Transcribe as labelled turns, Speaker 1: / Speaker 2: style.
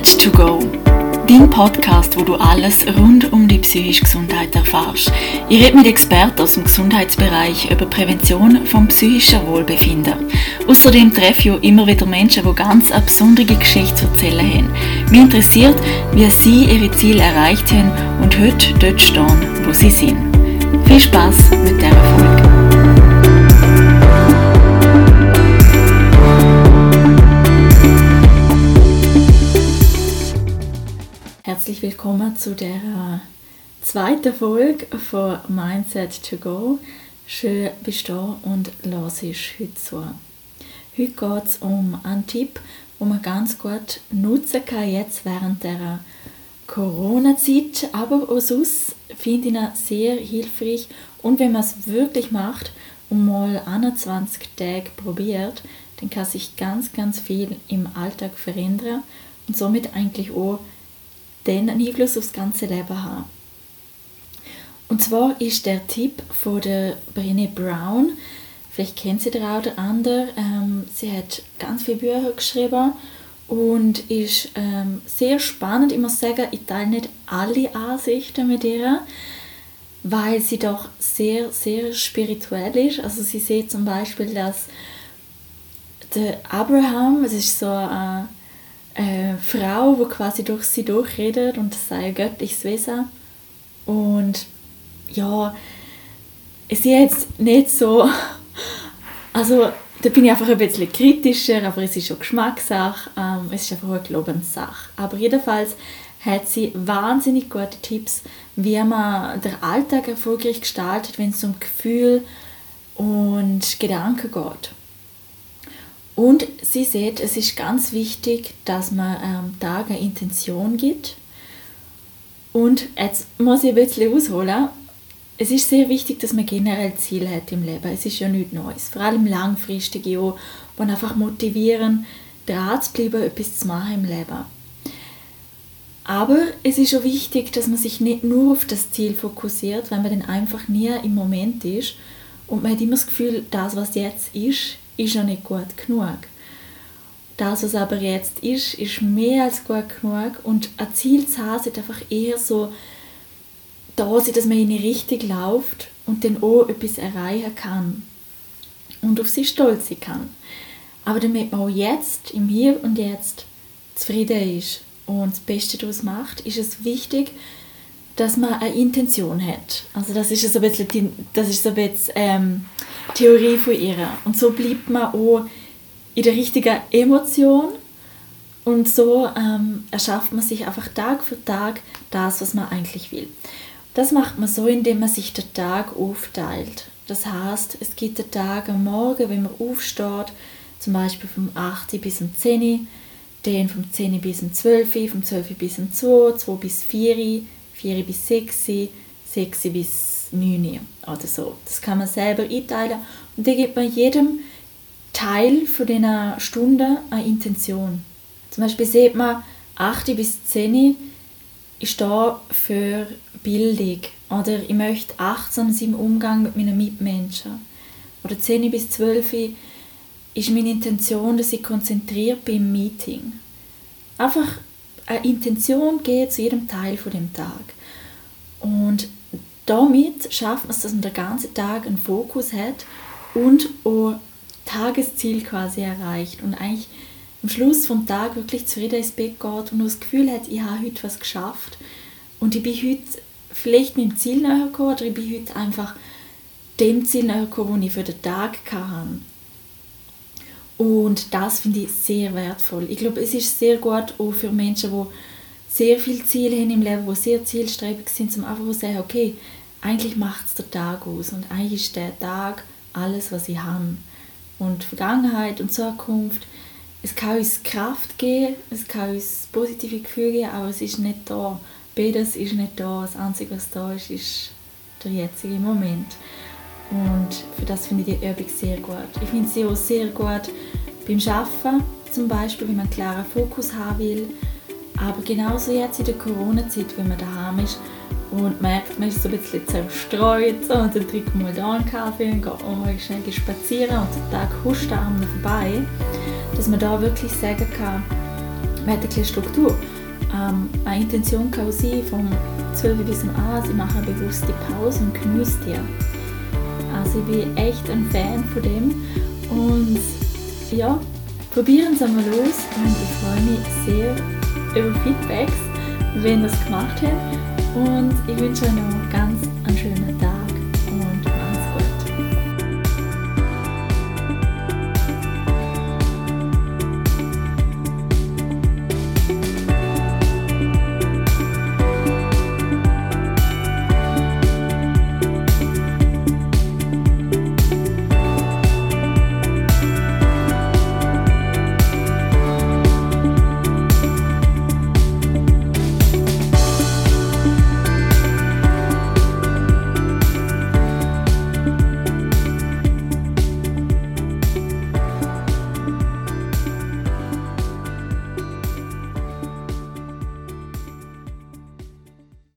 Speaker 1: Mindset to go. Dein Podcast, wo du alles rund um die psychische Gesundheit erfährst. Ich rede mit Experten aus dem Gesundheitsbereich über Prävention vom psychischen Wohlbefinden. Außerdem treffe ich immer wieder Menschen, die ganz eine besondere Geschichte zu erzählen haben. Mich interessiert, wie sie ihre Ziele erreicht haben und heute dort stehen, wo sie sind. Viel Spaß mit dieser Folge. Herzlich willkommen zu der zweiten Folge von Mindset to Go. Schön bist du da und hörst heute zu. Heute geht es um einen Tipp, den man ganz gut nutzen kann jetzt während der Corona-Zeit, aber auch sonst finde ich ihn sehr hilfreich und wenn man es wirklich macht und mal 21 Tage probiert, dann kann sich ganz, ganz viel im Alltag verändern und somit eigentlich auch den einen Einfluss aufs ganze Leben haben. Und zwar ist der Tipp von der Brené Brown, vielleicht kennt sie der auch der andere, ähm, sie hat ganz viele Bücher geschrieben und ist ähm, sehr spannend. Ich muss sagen, ich teile nicht alle Ansichten mit ihr, weil sie doch sehr, sehr spirituell ist. Also sie sieht zum Beispiel, dass der Abraham, das ist so ein äh, Frau, die quasi durch sie durchredet und das sei ein göttliches Wesen. Und ja, ich sehe jetzt nicht so, also da bin ich einfach ein bisschen kritischer, aber es ist schon Geschmackssache, ähm, es ist einfach eine Glaubenssache. Aber jedenfalls hat sie wahnsinnig gute Tipps, wie man den Alltag erfolgreich gestaltet, wenn es um Gefühl und Gedanken geht. Und sie sieht, es ist ganz wichtig, dass man am Tag eine Intention gibt. Und jetzt muss ich ein bisschen ausholen. Es ist sehr wichtig, dass man generell Ziele hat im Leben. Es ist ja nichts Neues. Vor allem langfristige, die einfach motivieren, dran zu bleiben, etwas zu machen im Leben. Aber es ist auch wichtig, dass man sich nicht nur auf das Ziel fokussiert, weil man dann einfach nie im Moment ist. Und man hat immer das Gefühl, das, was jetzt ist, ist noch nicht gut genug. Das, was aber jetzt ist, ist mehr als gut genug und ein Ziel zu haben, sollte einfach eher so da sein, dass man in die Richtung läuft und dann auch etwas erreichen kann und auf sich stolz sein kann. Aber damit man auch jetzt, im Hier und Jetzt, zufrieden ist und das Beste daraus macht, ist es wichtig, dass man eine Intention hat. Also das ist so ein bisschen, die, das ist so ein bisschen ähm, Theorie von ihr. Und so bleibt man auch in der richtigen Emotion und so ähm, erschafft man sich einfach Tag für Tag das, was man eigentlich will. Das macht man so, indem man sich den Tag aufteilt. Das heißt, es gibt den Tag am Morgen, wenn man aufsteht, zum Beispiel vom 8 bis um 10 den vom 10 bis um 12 vom 12 bis um 2, 2 bis 4 4 bis 6, 6 bis 9 oder so. Das kann man selber einteilen und da gibt man jedem Teil von dieser Stunde eine Intention. Zum Beispiel sieht man, 8 bis 10 ist da für Bildung oder ich möchte achtsam sein im Umgang mit meinen Mitmenschen. Oder 10 bis 12 ist meine Intention, dass ich konzentriert bin im Meeting. Einfach Intention geht zu jedem Teil von dem Tag. Und damit schafft man es, dass man den ganzen Tag einen Fokus hat und auch Tagesziel quasi erreicht und eigentlich am Schluss vom Tag wirklich zufrieden ins Bett geht und das Gefühl hat, ich habe heute was geschafft und ich bin heute vielleicht meinem Ziel näher gekommen oder ich bin heute einfach dem Ziel näher gekommen, das ich für den Tag hatte. Und das finde ich sehr wertvoll. Ich glaube, es ist sehr gut auch für Menschen, die sehr viele Ziele haben im Leben, die sehr zielstrebig sind, um einfach zu sagen, okay, eigentlich macht es der Tag aus und eigentlich ist der Tag alles, was ich habe. Und Vergangenheit und Zukunft, es kann uns Kraft geben, es kann uns positive Gefühle geben, aber es ist nicht da. Beides ist nicht da. Das Einzige, was da ist, ist der jetzige Moment. Und für das finde ich die Übung sehr gut. Ich finde sie auch sehr gut beim Arbeiten, zum Beispiel, wenn man einen klaren Fokus haben will. Aber genauso jetzt in der Corona-Zeit, wenn man daheim ist und merkt, man ist so ein bisschen zerstreut so, und dann trinkt man da einen Kaffee und geht mal schnell spazieren und der Tag huscht an vorbei, dass man da wirklich sagen kann, man hat eine Struktur. Ähm, eine Intention kann auch sein, vom 12 bis zum 1, ich mache eine bewusste Pause und genieße die. Also ich bin echt ein Fan von dem. Und ja, probieren Sie mal los und ich freue mich sehr über Feedbacks, wenn ihr es gemacht habt. Und ich wünsche euch noch ganz einen schönen